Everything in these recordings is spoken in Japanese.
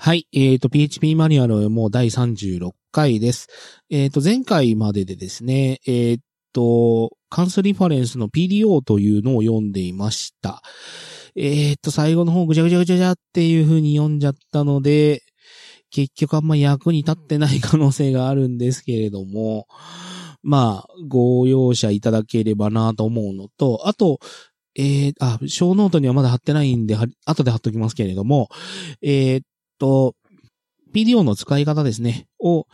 はい。えっ、と、PHP マニュアルもう第36回です。えっ、と、前回まででですね、えっ、と、関数リファレンスの PDO というのを読んでいました。えっ、と、最後の方ぐちゃぐちゃぐちゃぐちゃっていう風に読んじゃったので、結局あんま役に立ってない可能性があるんですけれども、まあ、ご容赦いただければなと思うのと、あと、えー、あ、ショーノートにはまだ貼ってないんで、後で貼っときますけれども、えーと、PDO の使い方ですね、を、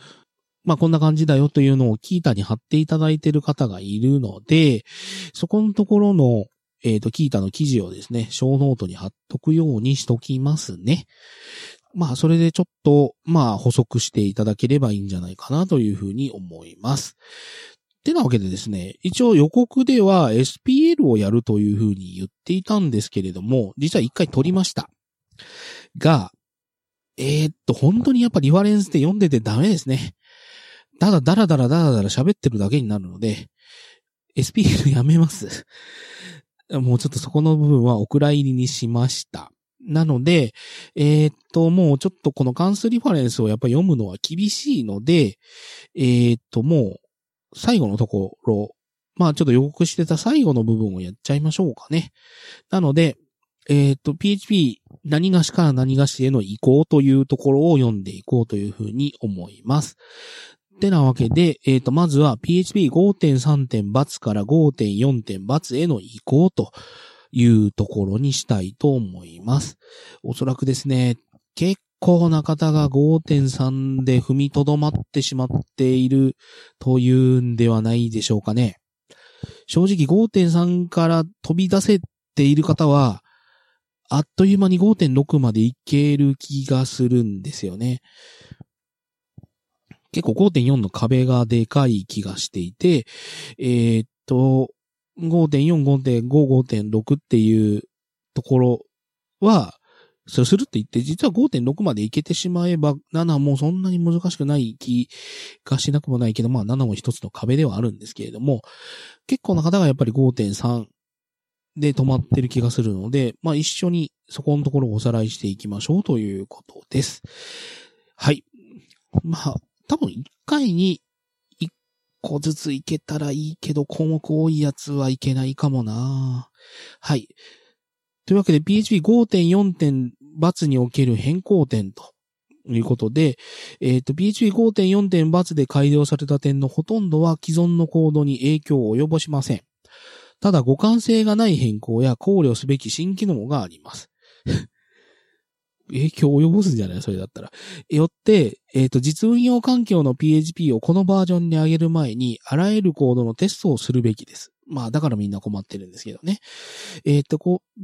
まあ、こんな感じだよというのをキータに貼っていただいている方がいるので、そこのところの、えーっと、キータの記事をですね、小ノートに貼っとくようにしときますね。まあ、それでちょっと、まあ、補足していただければいいんじゃないかなというふうに思います。てなわけでですね、一応予告では SPL をやるというふうに言っていたんですけれども、実は一回撮りました。が、えー、っと、本当にやっぱリファレンスって読んでてダメですね。ただ、だらだらだらだら喋ってるだけになるので、SPL やめます。もうちょっとそこの部分はお蔵入りにしました。なので、えー、っと、もうちょっとこの関数リファレンスをやっぱ読むのは厳しいので、えー、っと、もう、最後のところ、まあちょっと予告してた最後の部分をやっちゃいましょうかね。なので、えっ、と、PHP 何がしから何がしへの移行というところを読んでいこうというふうに思います。てなわけで、えっ、と、まずは PHP5.3 点×から5.4点×への移行というところにしたいと思います。おそらくですね、結構な方が5.3で踏みとどまってしまっているというんではないでしょうかね。正直5.3から飛び出せている方は、あっという間に5.6までいける気がするんですよね。結構5.4の壁がでかい気がしていて、えーっと、5.4、5.5、5.6っていうところは、そうするって言って、実は5.6までいけてしまえば、7もそんなに難しくない気がしなくもないけど、まあ7も一つの壁ではあるんですけれども、結構な方がやっぱり5.3で止まってる気がするので、まあ一緒にそこのところをおさらいしていきましょうということです。はい。まあ、多分1回に1個ずついけたらいいけど、項目多いやつはいけないかもなはい。というわけで PHP5.4 点×における変更点ということで、えっ、と PHP5.4 点×で改良された点のほとんどは既存のコードに影響を及ぼしません。ただ互換性がない変更や考慮すべき新機能があります。影響を及ぼすんじゃない？それだったら。よって、えっ、と、実運用環境の PHP をこのバージョンに上げる前に、あらゆるコードのテストをするべきです。まあ、だからみんな困ってるんですけどね。えっ、と、こう、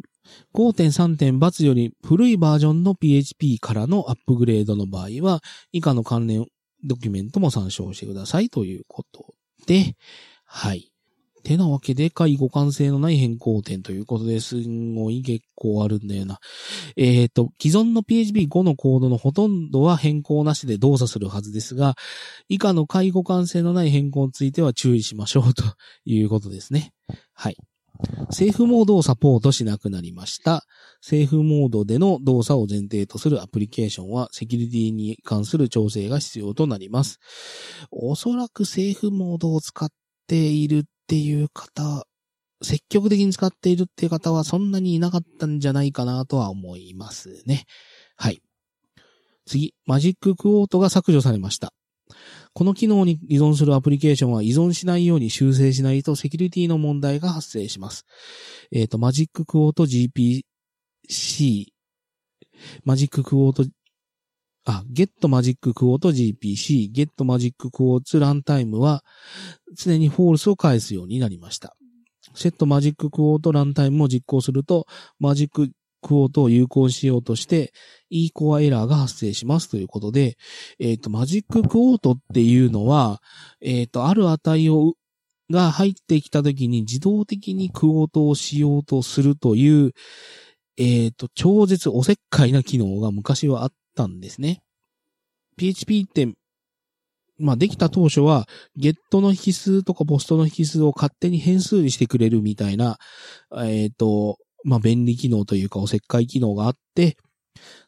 5.3点×より古いバージョンの PHP からのアップグレードの場合は、以下の関連ドキュメントも参照してくださいということで、はい。てなわけで、介互換性のない変更点ということですんごい結構あるんだよな。えっ、と、既存の PHP5 のコードのほとんどは変更なしで動作するはずですが、以下の介互換性のない変更については注意しましょうということですね。はい。セーフモードをサポートしなくなりました。セーフモードでの動作を前提とするアプリケーションはセキュリティに関する調整が必要となります。おそらくセーフモードを使っているっていう方、積極的に使っているっていう方はそんなにいなかったんじゃないかなとは思いますね。はい。次、マジッククォートが削除されました。この機能に依存するアプリケーションは依存しないように修正しないとセキュリティの問題が発生します。えっ、と、マジッククォート GPC、マジッククォート、あ、ゲットマジッククォート GPC、ゲットマジッククォーツランタイムは常にフォールスを返すようになりました。 set magic quote runtime を実行すると、 magic quote を有効しようとして、イーコアエラーが発生しますということで、えっ、と、マジッククォートっていうのは、えっ、と、ある値を、が入ってきたときに自動的にクォートをしようとするという、えっ、と、超絶おせっかいな機能が昔はあったんですね。PHP って、まあ、できた当初は、ゲットの引数とかポストの引数を勝手に変数にしてくれるみたいな、えっ、と、まあ、便利機能というかおせっかい機能があって、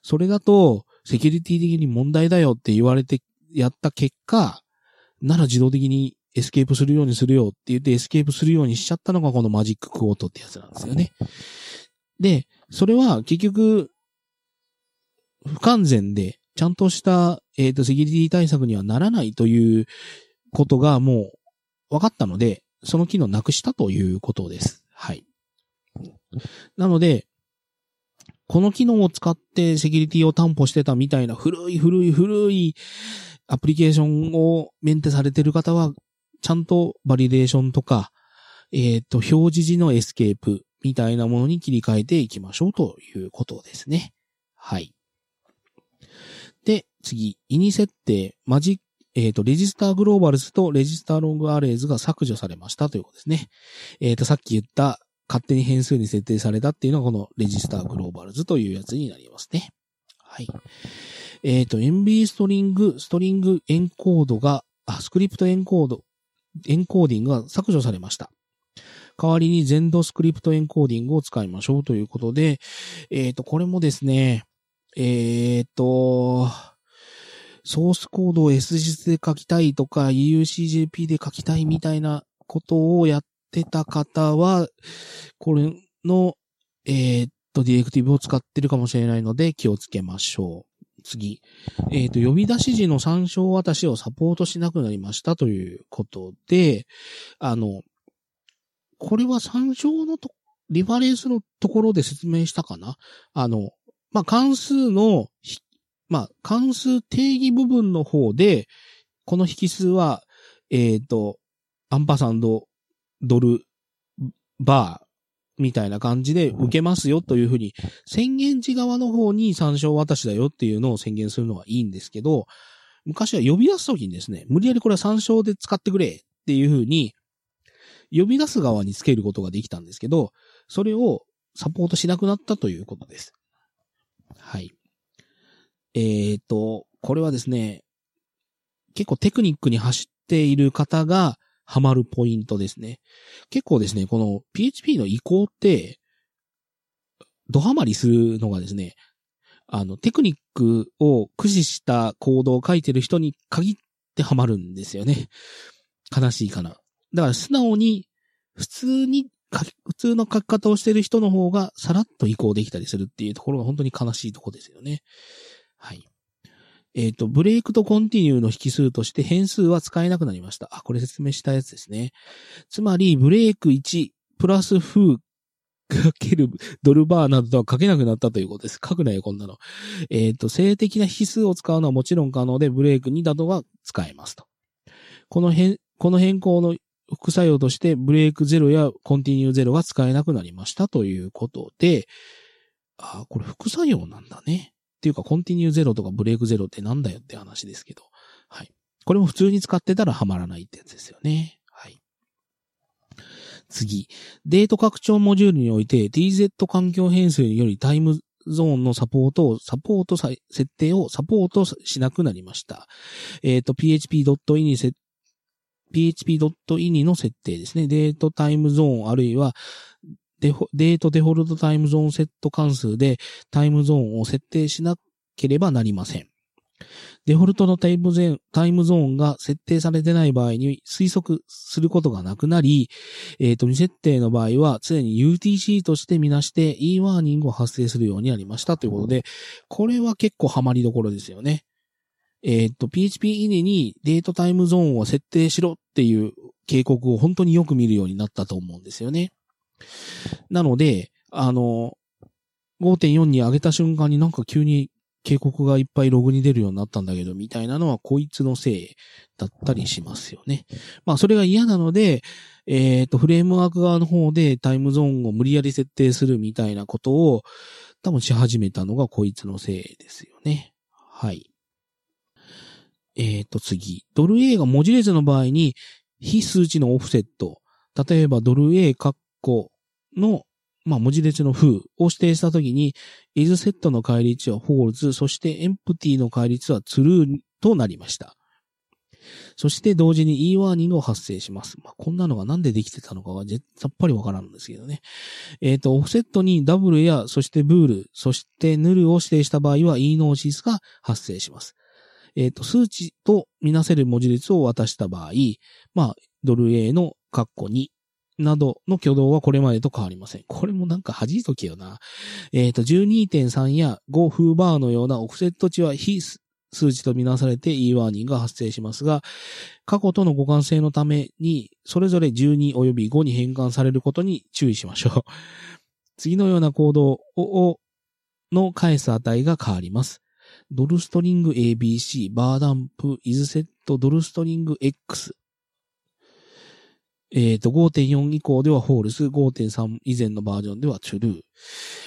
それだと、セキュリティ的に問題だよって言われてやった結果、なら自動的にエスケープするようにするよって言ってエスケープするようにしちゃったのがこの magic quote ってやつなんですよね。で、それは結局、不完全で、ちゃんとした、えっ、ー、と、セキュリティ対策にはならないということがもう分かったので、その機能なくしたということです。はい。なので、この機能を使ってセキュリティを担保してたみたいな古い古い古いアプリケーションをメンテされてる方は、ちゃんとバリデーションとか、えっ、ー、と、表示時のエスケープみたいなものに切り替えていきましょうということですね。はい。次、 ini 設定、 magic えっ、ー、と、 register globals と register long arrays が削除されましたということですね。えっ、ー、と、さっき言った勝手に変数に設定されたっていうのがこの register globals というやつになりますね。はい。えっ、ー、と、MB ストリング、ストリングエンコードが、あ、スクリプトエンコード、エンコーディングが削除されました。代わりに Zend script encoding を使いましょうということで、えっ、ー、と、これもですね、えっ、ー、と、ソースコードを SGS で書きたいとか EUCJP で書きたいみたいなことをやってた方は、これの、えー、っと、ディレクティブを使ってるかもしれないので気をつけましょう。次。えっ、と、呼び出し時の参照渡しをサポートしなくなりましたということで、あの、これは参照のと、リファレンスのところで説明したかな？あの、まあ、関数のまあ、関数定義部分の方で、この引数は、えっ、ー、と、アンパサンド、ドル、バー、みたいな感じで受けますよというふうに、宣言時側の方に参照渡しだよっていうのを宣言するのはいいんですけど、昔は呼び出すときにですね、無理やりこれは参照で使ってくれっていうふうに、呼び出す側につけることができたんですけど、それをサポートしなくなったということです。はい。えっ、ー、と、これはですね、結構テクニックに走っている方がハマるポイントですね。結構ですね、この PHP の移行って、ドハマりするのがですね、あの、テクニックを駆使したコードを書いてる人に限ってハマるんですよね。悲しいかな。だから素直に、普通に、普通の書き方をしてる人の方がさらっと移行できたりするっていうところが本当に悲しいとこですよね。はい。えっ、ー、と、ブレイクとコンティニューの引数として変数は使えなくなりました。あ、これ説明したやつですね。つまり、ブレイク1プラスフーかけるドルバーなどとは書けなくなったということです。書くなよ、こんなの。えっ、ー、と、静的な引数を使うのはもちろん可能で、ブレイク2などは使えますと。この変、この変更の副作用として、ブレイク0やコンティニュー0が使えなくなりましたということで、あ、これ副作用なんだね。っていうか、コンティニューゼロとかブレイクゼロってなんだよって話ですけど。はい。これも普通に使ってたらハマらないってやつですよね。はい。次。デート拡張モジュールにおいて DZ 環境変数によりタイムゾーンのサポートを、サポート設定をサポートしなくなりました。えっ、ー、と、php.ini php.ini の設定ですね。デートタイムゾーンあるいはデートデフォルトタイムゾーンセット関数でタイムゾーンを設定しなければなりません。デフォルトのタイムゾーンが設定されてない場合に推測することがなくなり、えっ、ー、と、未設定の場合は常に UTC としてみなして e ワーニングを発生するようになりましたということで、これは結構ハマりどころですよね。えっ、ー、と、PHP イネにデートタイムゾーンを設定しろっていう警告を本当によく見るようになったと思うんですよね。なので、あの、5.4に上げた瞬間になんか急に警告がいっぱいログに出るようになったんだけど、みたいなのはこいつのせいだったりしますよね。まあ、それが嫌なので、えっ、ー、と、フレームワーク側の方でタイムゾーンを無理やり設定するみたいなことを多分し始めたのがこいつのせいですよね。はい。えっ、ー、と、次。ドル A が文字列の場合に、非数値のオフセット。例えばドル A カッコの、まあ、文字列の風を指定したときに、is セットの返り値は false、そして empty の返り値は true となりました。そして同時に e ワーニングを発生します。まあ、こんなのがなんでできてたのかはさっぱりわからんんですけどね。えっ、ー、と、オフセットにダブルや、そしてブール、そしてヌルを指定した場合は e ノーシスが発生します。えっ、ー、と、数値とみなせる文字列を渡した場合、まあ、ドル A の括弧2などの挙動はこれまでと変わりません。これもなんか弾いとけよな。えっ、ー、と、12.3や5フーバーのようなオフセット値は非数値とみなされて e ワーニングが発生しますが、過去との互換性のために、それぞれ12及び5に変換されることに注意しましょう。次のようなコードを、の返す値が変わります。ドルストリング ABC、バーダンプ、イズセット、ドルストリング X。えっ、ー、と、5.4以降ではフォールス、5.3以前のバージョンではトゥルー。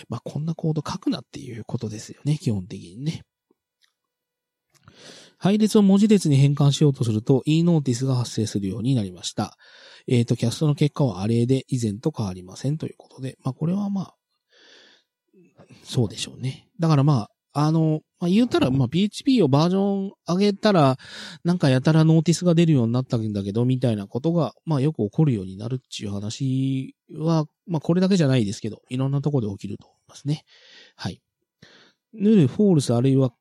まあ、こんなコード書くなっていうことですよね、基本的にね。配列を文字列に変換しようとすると e ノーティスが発生するようになりました。えっ、ー、と、キャストの結果はアレで以前と変わりませんということで、まあこれはまあ、そうでしょうね。だからまあ、あの、まあ、言うたら、まあ、PHP をバージョン上げたら、なんかやたらノーティスが出るようになったんだけど、みたいなことが、まあ、よく起こるようになるっていう話は、まあ、これだけじゃないですけど、いろんなとこで起きると思いますね。はい。 null、false、あるいは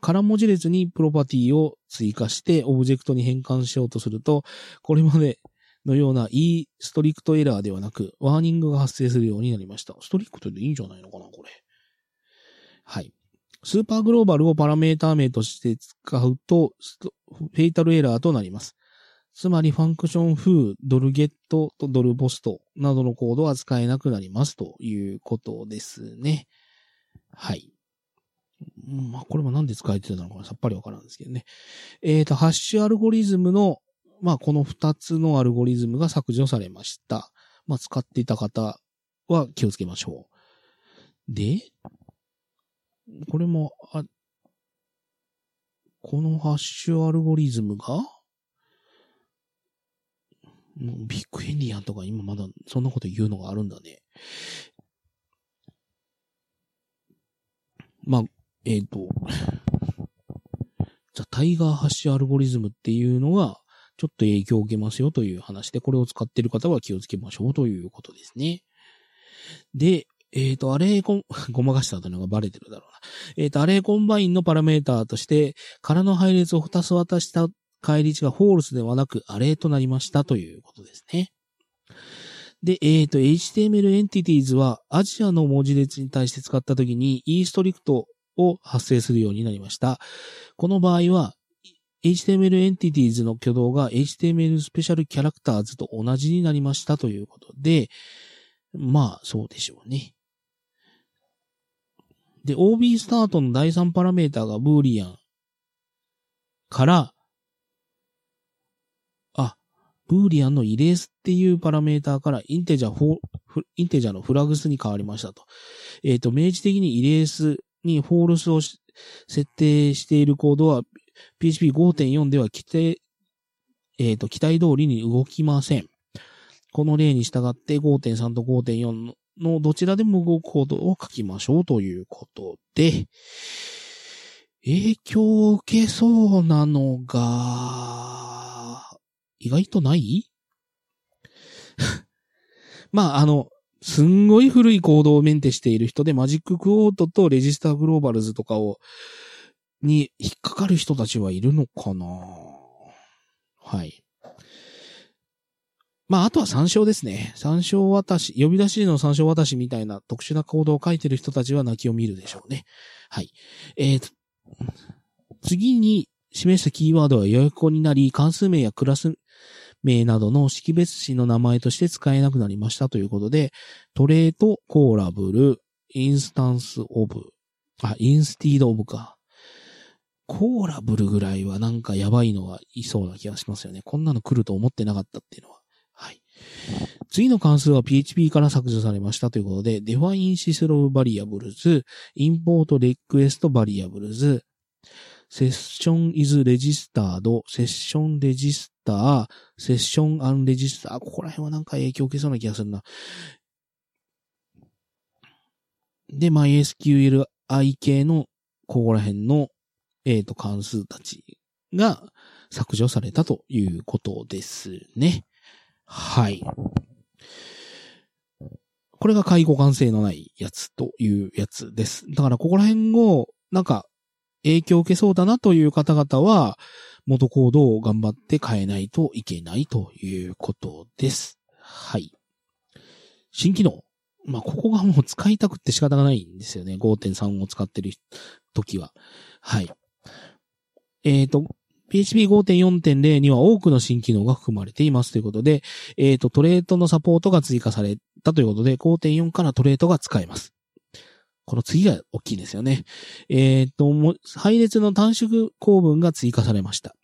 空文字列にプロパティを追加してオブジェクトに変換しようとすると、これまでのような E ストリクトエラーではなく、 warning が発生するようになりました。 strict でいいんじゃないのかな、これ。はい。 super global をパラメータ名として使うと、 fatal error となります。つまり、 function foo、ドルゲットとドル POST などのコードは使えなくなりますということですね。はい。まあ、これもなんで使えてたのかさっぱりわからんですけどね。えっ、ー、と、ハッシュアルゴリズムの、まあ、この二つのアルゴリズムが削除されました。まあ、使っていた方は気をつけましょう。で、これも、あ、このハッシュアルゴリズムが、ビッグエンディアンとか今まだそんなこと言うのがあるんだね。まあ、えっ、ー、と、じゃ Tiger hash アルゴリズムっていうのが、ちょっと影響を受けますよという話で、これを使っている方は気をつけましょうということですね。で、えっ、ー、と、 array com、ごまかしたというのがバレてるだろうな。えっ、ー、と、 array combine のパラメーターとして、空の配列を2つ渡した返り値が false ではなく、 array となりましたということですね。で、えっ、ー、と、HTML entities は、アジアの文字列に対して使ったときに、 E strictを発生するようになりました。この場合は、HTML エンティティーズの挙動が HTML スペシャルキャラクターズと同じになりましたということで、まあ、そうでしょうね。で、OB スタートの第3パラメータがブーリアンから、あ、ブーリアンのイレースっていうパラメーターからインテジャー、インテジャーのフラグスに変わりましたと。えっ、ー、と、明示的にイレースにフォールスを設定しているコードは PHP5.4 では規定、えっ、ー、と、期待通りに動きません。この例に従って5.3と5.4のどちらでも動くコードを書きましょうということで、影響を受けそうなのが、意外とない？まあ、あの、すんごい古いコードをメンテしている人で、マジッククオートとレジスターグローバルズとかを、に引っかかる人たちはいるのかな？はい。まあ、あとは参照ですね。参照渡し、呼び出しの参照渡しみたいな特殊なコードを書いてる人たちは泣きを見るでしょうね。はい。えー、次に示したキーワードは予約語になり、関数名やクラス名などの識別詞の名前として使えなくなりましたということで、トレート、コーラブル、インスタンスオブ、あ、インスティードオブか。コーラブルぐらいはなんかやばいのがいそうな気がしますよね。こんなの来ると思ってなかったっていうのは。次の関数は PHP から削除されましたということで、define syslow variables, import request variables, session is registered, session register, session unregister. ここら辺はなんか影響を受けそうな気がするな。で、MySQLi 系のここら辺の、えっ、ー、と、関数たちが削除されたということですね。はい。これが介護感性のないやつというやつです。だからここら辺を、なんか、影響を受けそうだなという方々は、元コードを頑張って変えないといけないということです。はい。新機能。まあ、ここがもう使いたくって仕方がないんですよね。5.3を使ってる時は。はい。えっ、ー、と、PHP5.4.0 には多くの新機能が含まれていますということで、えっ、ー、と、トレートのサポートが追加されたということで、5.4からトレートが使えます。この次が大きいですよね。えっ、ー、と、配列の短縮構文が追加されました。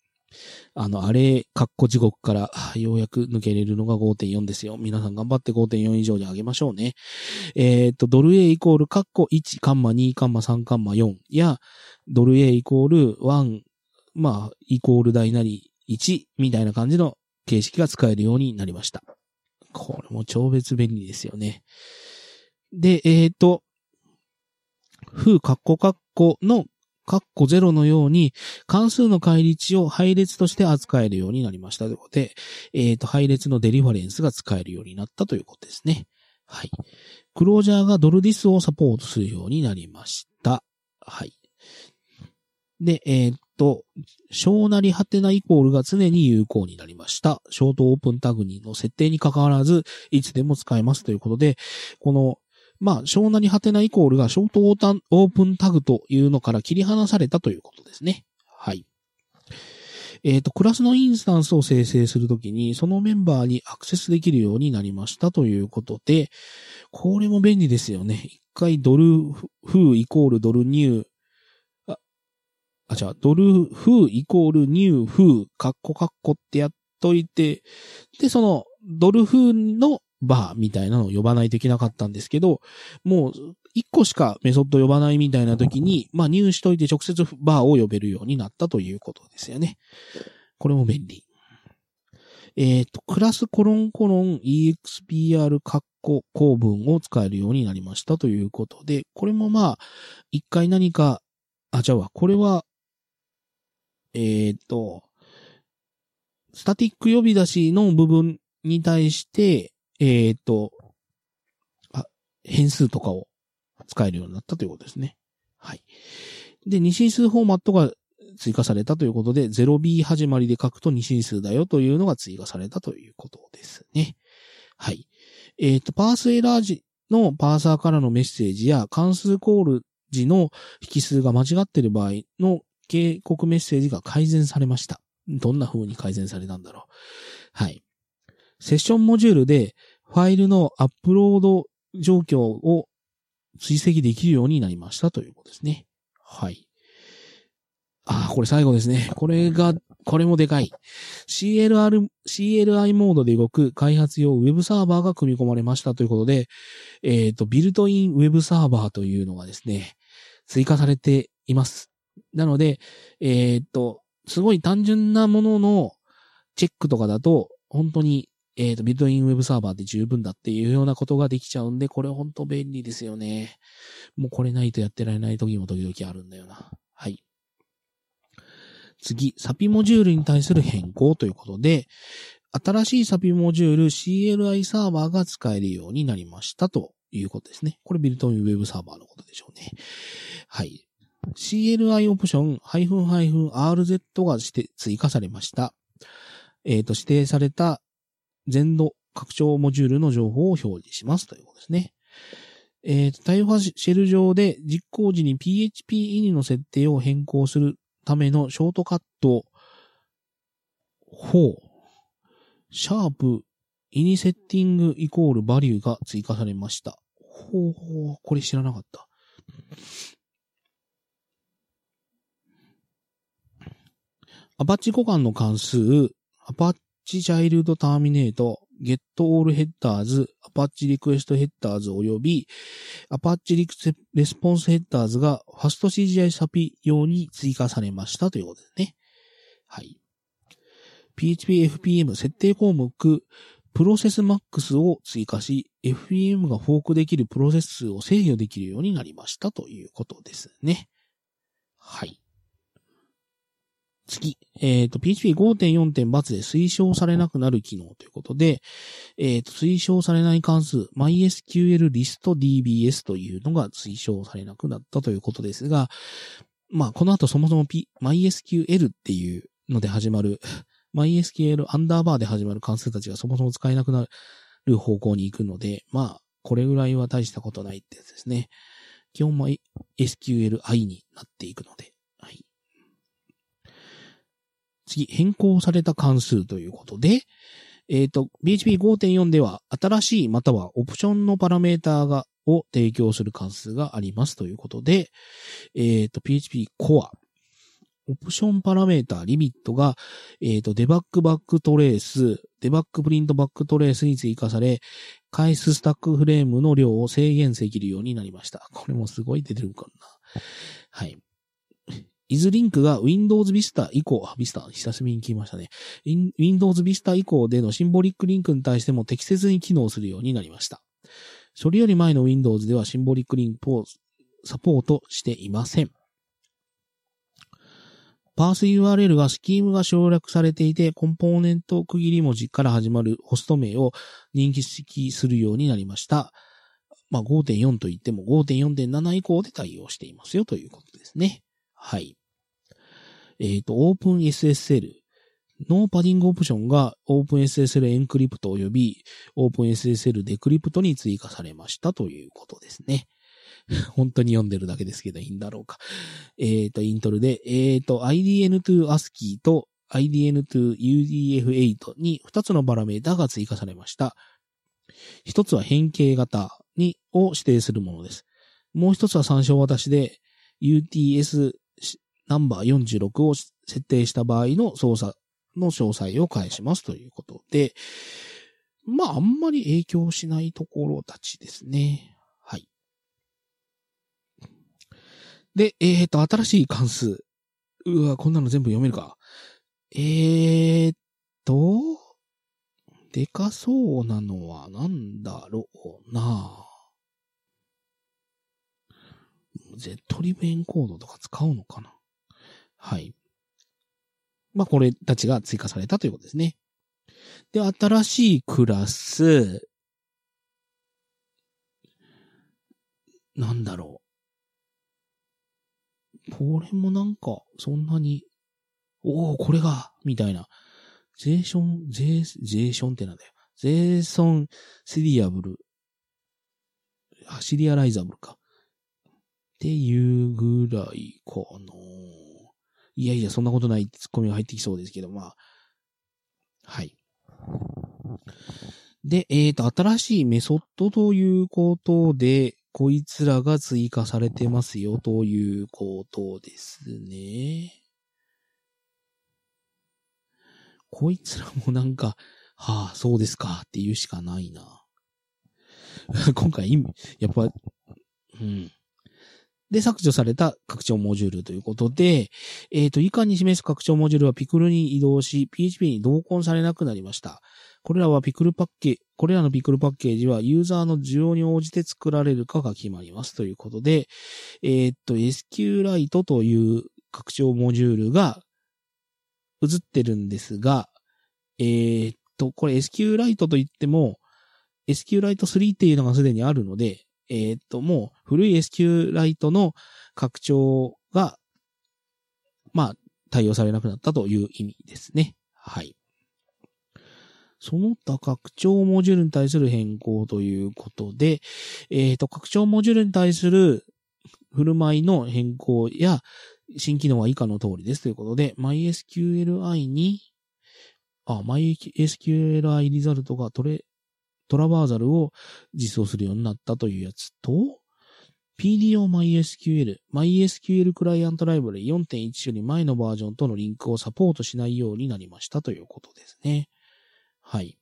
あの、あれ、カッコ地獄からようやく抜けれるのが5.4ですよ。皆さん頑張って5.4以上に上げましょうね。えっ、ー、と、ドル A イコールカッコ1、カンマ2、カンマ3、カンマ4や、ドル A イコール1、まあ、イコール大なり1みたいな感じの形式が使えるようになりました。これも超別便利ですよね。で、えっ、ー、と、風カッコカッコのカッコ0のように関数の返り値を配列として扱えるようになりましたということで、えっ、ー、と、配列のデリファレンスが使えるようになったということですね。はい。クロージャーがドルディスをサポートするようになりました。はい。で、えー、っと、小なりはてなイコールが常に有効になりました。ショートオープンタグにの設定に関わらず、いつでも使えますということで、この、まあ、小なりはてなイコールがショートオープンタグというのから切り離されたということですね。はい。えっ、と、クラスのインスタンスを生成するときに、そのメンバーにアクセスできるようになりましたということで、これも便利ですよね。一回ドルフーイコールドルニューあ、じゃあ、ドルフイコールニューフーカッコカッコってやっといて、で、その、ドルフのバーみたいなのを呼ばないといけなかったんですけど、もう、一個しかメソッド呼ばないみたいな時に、まあ、入しといて直接バーを呼べるようになったということですよね。これも便利。えっ、ー、と、クラスコロンコロン expr カッコ構文を使えるようになりましたということで、これもまあ、一回何か、あ、じゃあ、これはえっ、と、スタティック呼び出しの部分に対して、えっ、と、あ、変数とかを使えるようになったということですね。はい。で、二進数フォーマットが追加されたということで、0b 始まりで書くと二進数だよというのが追加されたということですね。はい。えっ、ー、と、パースエラー時のパーサーからのメッセージや関数コール時の引数が間違っている場合の警告メッセージが改善されました。どんな風に改善されたんだろう。はい。セッションモジュールでファイルのアップロード状況を追跡できるようになりましたということですね。はい。ああ、これ最後ですね。これが、これもでかい。CLR、CLI モードで動く開発用ウェブサーバーが組み込まれましたということで、えっ、ー、と、ビルトインウェブサーバーというのがですね、追加されています。なので、えー、っと、すごい単純なもののチェックとかだと、本当に、えー、っと、ビルトインウェブサーバーで十分だっていうようなことができちゃうんで、これ本当便利ですよね。もうこれないとやってられない時も時々あるんだよな。はい。次、サピモジュールに対する変更ということで、新しいサピモジュール CLI サーバーが使えるようになりましたということですね。これビルトインウェブサーバーのことでしょうね。はい。CLI オプション -RZ がして追加されました。えっ、ー、と、指定された全土拡張モジュールの情報を表示しますということですね。えっ、ー、と、対話シェル上で実行時に PHP イニの設定を変更するためのショートカットで、シャープ ini setting イコール value が追加されました。ほうほう、これ知らなかった。アパッチ互換の関数、 apache child terminate、 get all headers、 apache request headers 及び、アパッチリクレスポンスヘッダーズがファスト CGI サピ用に追加されましたということですね。はい。PHPFPM 設定項目、 process max を追加し、FPM がフォークできるプロセス数を制御できるようになりましたということですね。はい。次、えっ、と、PHP5.4. 点×で推奨されなくなる機能ということで、えっ、と、推奨されない関数、MySQL リスト DBS というのが推奨されなくなったということですが、まあ、この後そもそも、P、MySQL っていうので始まる、MySQL アンダーバーで始まる関数たちがそもそも使えなくなる方向に行くので、まあ、これぐらいは大したことないってやつですね。基本 MySQLi になっていくので。次、変更された関数ということで、えっ、ー、と、PHP5.4 では新しいまたはオプションのパラメータがを提供する関数がありますということで、えっ、ー、と、PHP Core、オプションパラメータリミットが、えっ、ー、と、 debug backtrace、debug print backtrace に追加され、返すスタックフレームの量を制限できるようになりました。これもすごい出てるかな。はい。イズリンクが Windows Vista 以降、あ Vista、久しぶりに聞きましたね。Windows Vista 以降でのシンボリックリンクに対しても適切に機能するようになりました。それより前の Windows ではシンボリックリンクをサポートしていません。パース URL がスキームが省略されていて、コンポーネント区切り文字から始まるホスト名を認識するようになりました。まあ、5.4と言っても5.4.7以降で対応していますよということですね。はい。えっ、ー、と、OpenSSL。ノーパディングオプションが OpenSSL エンクリプト及び OpenSSL デクリプトに追加されましたということですね。本当に読んでるだけですけどいいんだろうか。えっ、ー、と、 intl で、えっ、ー、と、IDN to ASCII と IDN to UDF8 に2つのパラメータが追加されました。一つは変形型に、を指定するものです。もう一つは参照渡しで UTS ナンバー46を設定した場合の操作の詳細を返しますということで、まあ、あんまり影響しないところたちですね。はい。で、えっ、ー、と、新しい関数。うわ、こんなの全部読めるか？えー、っと、でかそうなのはなんだろうなゼトリブエンコードとか使うのかな？はい。まあ、これたちが追加されたということですね。で、新しいクラス、なんだろう。これもなんか、そんなに、おお、これが、みたいな。ゼーション、ゼー、ゼーションってなんだよ。ゼーソン、シリアブル。あ、シリアライザブルか。っていうぐらいかな。いやいや、そんなことないツッコミが入ってきそうですけど、まあ。はい。で、えっ、ー、と、新しいメソッドということで、こいつらが追加されてますよということですね。こいつらもなんか、はあ、そうですかって言うしかないな。今回、やっぱ、うん。で、削除された拡張モジュールということで、えっ、ー、と、以下に示す拡張モジュールはピクルに移動し、PHP に同梱されなくなりました。これらはピクルパッケージ、これらのピクルパッケージはユーザーの需要に応じて作られるかが決まりますということで、えっ、ー、と、SQLite という拡張モジュールが映ってるんですが、えっ、ー、と、これ SQLite といっても、SQLite3 っていうのがすでにあるので、えっ、と、もう古い SQLite の拡張が、まあ、対応されなくなったという意味ですね。はい。その他拡張モジュールに対する変更ということで、えっ、と、拡張モジュールに対する振る舞いの変更や新機能は以下の通りですということで、MySQLi に、あ、MySQLi リザルトがトレ、トラバーザルを実装するようになったというやつと、PDO-MySQL、MySQL クライアントライブラリ4.1より前のバージョンとのリンクをサポートしないようになりましたということですね。はい。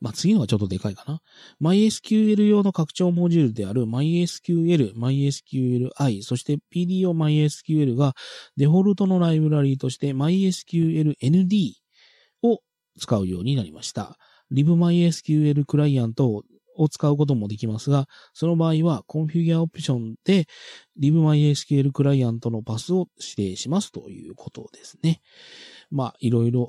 まあ、次のはちょっとでかいかな。MySQL 用の拡張モジュールである MySQL、MySQLi、そして PDO-MySQL がデフォルトのライブラリーとして MySQL-ND を使うようになりました。Libmysql クライアントを使うこともできますが、その場合は Configure オプションで LibMySQL クライアントのパスを指定しますということですね。まあ、いろいろ、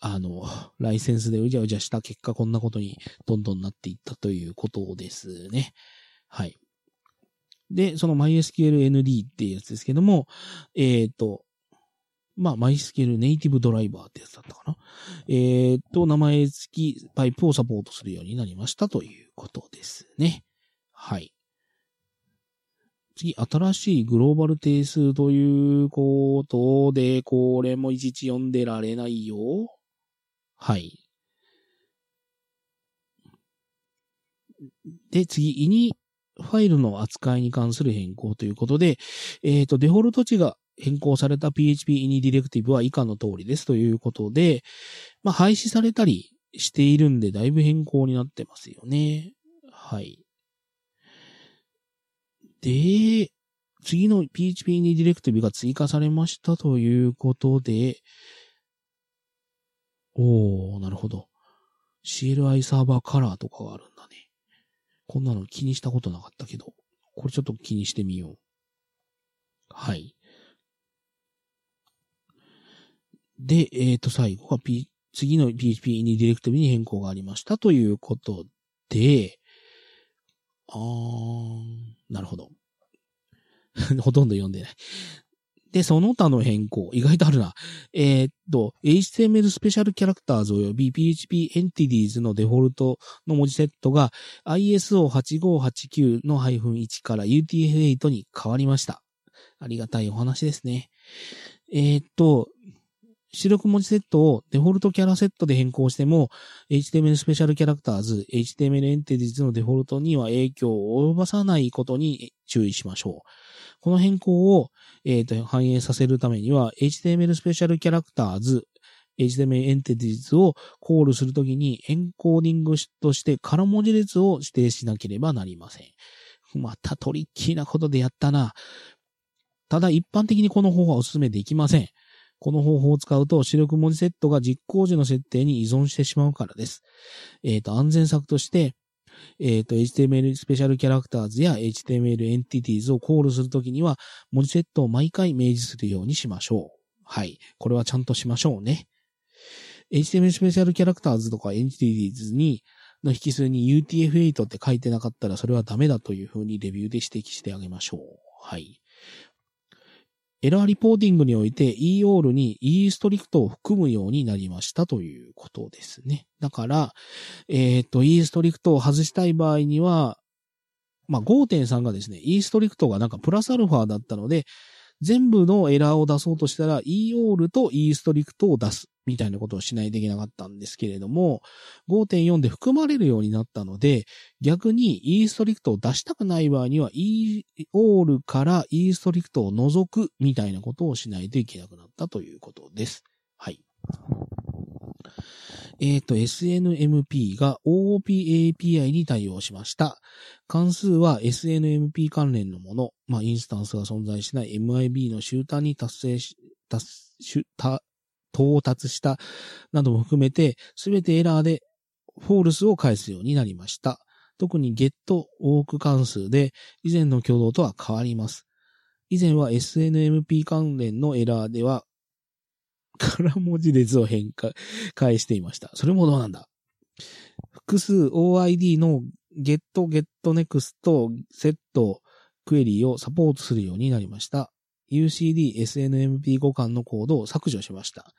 あの、ライセンスでうじゃうじゃした結果こんなことにどんどんなっていったということですね。はい。で、その MySQL-ND っていうやつですけども、えっ、ー、と、まあ、MySQL ネイティブドライバーってやつだったかな。えっ、と、名前付きパイプをサポートするようになりましたということですね。はい。次、新しいグローバル定数ということで、これもいちいち読んでられないよ。はい。で、次、イニファイルの扱いに関する変更ということで、えっ、ー、と、デフォルト値が変更された PHP イニディレクティブは以下の通りですということで、まあ、廃止されたりしているんで、だいぶ変更になってますよね。はい。で、次の PHP イニディレクティブが追加されましたということで、おー、なるほど。CLI サーバーカラーとかがあるんだね。こんなの気にしたことなかったけど、これちょっと気にしてみよう。はい。で、えっ、ー、と、最後が、P、次の PHP にディレクティブに変更がありましたということで、あー、なるほど。ほとんど読んでない。で、その他の変更、意外とあるな。えー、っと、HTML スペシャルキャラクターズ及び PHP エンティディーズのデフォルトの文字セットが ISO8589 の -1 から UTF-8 に変わりました。ありがたいお話ですね。えー、っと、出力文字セットをデフォルトキャラセットで変更しても、HTML スペシャルキャラクターズ、HTML エンティディズのデフォルトには影響を及ぼさないことに注意しましょう。この変更を、えーと、反映させるためには、HTML スペシャルキャラクターズ、HTML エンティティズをコールするときにエンコーディングとして空文字列を指定しなければなりません。またトリッキーなことでやったな。ただ一般的にこの方法はお勧めできません。この方法を使うと、出力文字セットが実行時の設定に依存してしまうからです。えっ、ー、と、安全策として、えっ、ー、と、HTML スペシャルキャラクターズや HTML エンティティーズをコールするときには、文字セットを毎回明示するようにしましょう。はい。これはちゃんとしましょうね。HTML special characters とか entities に、の引数に UTF-8 って書いてなかったらそれはダメだというふうにレビューで指摘してあげましょう。はい。エラーリポーティングにおいて e オールに E ストリクトを含むようになりましたということですね。だから、えっ、ー、と、E ストリクトを外したい場合には、まあ、5.3がですね、E ストリクトがなんかプラスアルファだったので、全部のエラーを出そうとしたら e オールと E ストリクトを出す。みたいなことをしないといけなかったんですけれども、5.4で含まれるようになったので、逆に e ストリクトを出したくない場合には e オールから e ストリクトを除くみたいなことをしないといけなくなったということです。はい。えっ、ー、と、SNMP が OOP API に対応しました。関数は SNMP 関連のもの、まあ、インスタンスが存在しない MIB の集団に達成し、達、達、到達したなども含めて、すべてエラーでフォールスを返すようになりました。特に get 多く関数で以前の挙動とは変わります。以前は SNMP 関連のエラーでは、空文字列を変化、返していました。それもどうなんだ？複数 OID の get, get next, set, クエリーをサポートするようになりました。UCD SNMP 互換のコードを削除しました。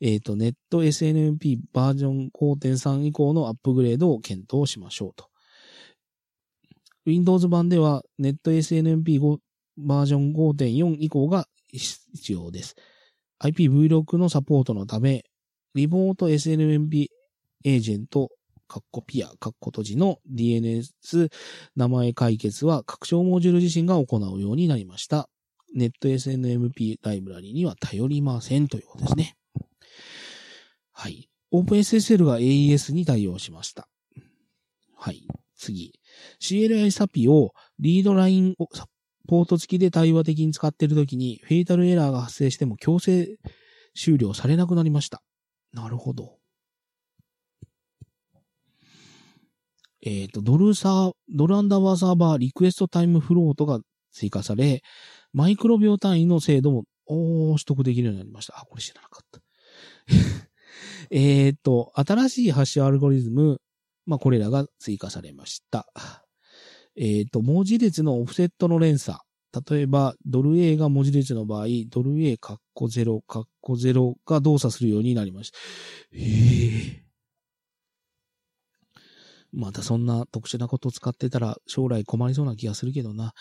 えっ、ー、と、ネット SNMP バージョン5.3以降のアップグレードを検討しましょうと。Windows 版ではネット SNMP バージョン5.4以降が必要です。IPv6 のサポートのため、リモート SNMP エージェント、カッコピア、カッコ閉じの DNS 名前解決は拡張モジュール自身が行うようになりました。ネット SNMP ライブラリには頼りませんということですね。はい。OpenSSL が AES に対応しました。はい。次。CLI サピをリードラインをサポート付きで対話的に使っているときにフェイタルエラーが発生しても強制終了されなくなりました。なるほど。えっ、と、ドルサー、ドルアンダーバーサーバーリクエストタイムフロートが追加され、マイクロ秒単位の精度も、おー、取得できるようになりました。あ、これ知らなかった。えっと、新しいハッシュアルゴリズム、まあ、これらが追加されました。えっ、と、文字列のオフセットの連鎖。例えば、ドル A が文字列の場合、ドル A カッコ0、カッコ0が動作するようになりました。へえ。またそんな特殊なことを使ってたら将来困りそうな気がするけどな。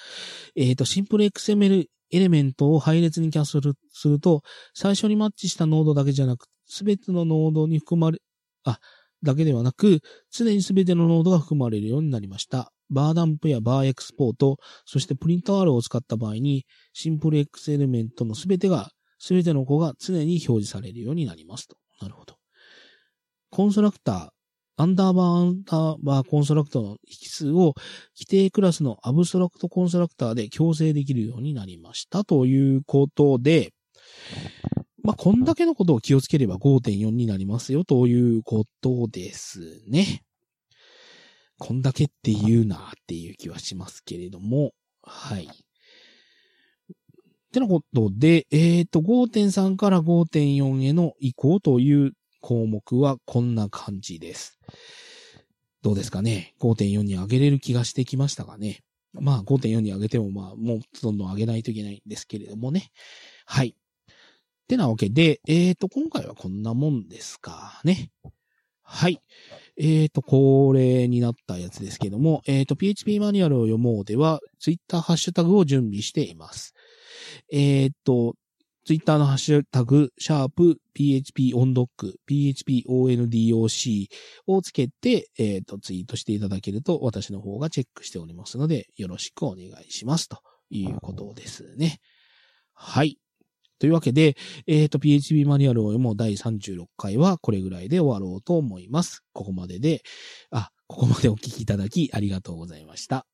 えっ、ー、と、 Simple XML element を配列にキャストすると、最初にマッチしたノードだけじゃなく、すべてのノードに含まれ、あ、だけではなく、常にすべてのノードが含まれるようになりました。バーダンプやバーエクスポート、そしてプリント R を使った場合に、シンプル X エレメントのすべてが、すべての子が常に表示されるようになりますと。なるほど。コンストラクター、アンダーバーアンダーバーコンストラクトの引数を規定クラスのアブストラクトコンストラクターで強制できるようになりましたということで、まあ、こんだけのことを気をつければ5.4になりますよということですね。こんだけって言うなっていう気はしますけれども、はい。ってなことで、えっ、ー、と、5.3から5.4への移行という項目はこんな感じです。どうですかね ?5.4 に上げれる気がしてきましたかね？まあ5.4に上げてもまあもうどんどん上げないといけないんですけれどもね。はい。ってなわけで、えっ、ー、と、今回はこんなもんですかね？はい。えっ、ー、と、これになったやつですけども、えっ、ー、と、PHP マニュアルを読もうでは、Twitter ハッシュタグを準備しています。えっ、と、ツイッターのハッシュタグ、シャープ php ondoc、php ondoc をつけて、えっ、ー、と、ツイートしていただけると、私の方がチェックしておりますので、よろしくお願いします。ということですね。はい。というわけで、えっ、ー、と、PHP マニュアルを読もう第36回はこれぐらいで終わろうと思います。ここまでで、あ、ここまでお聞きいただきありがとうございました。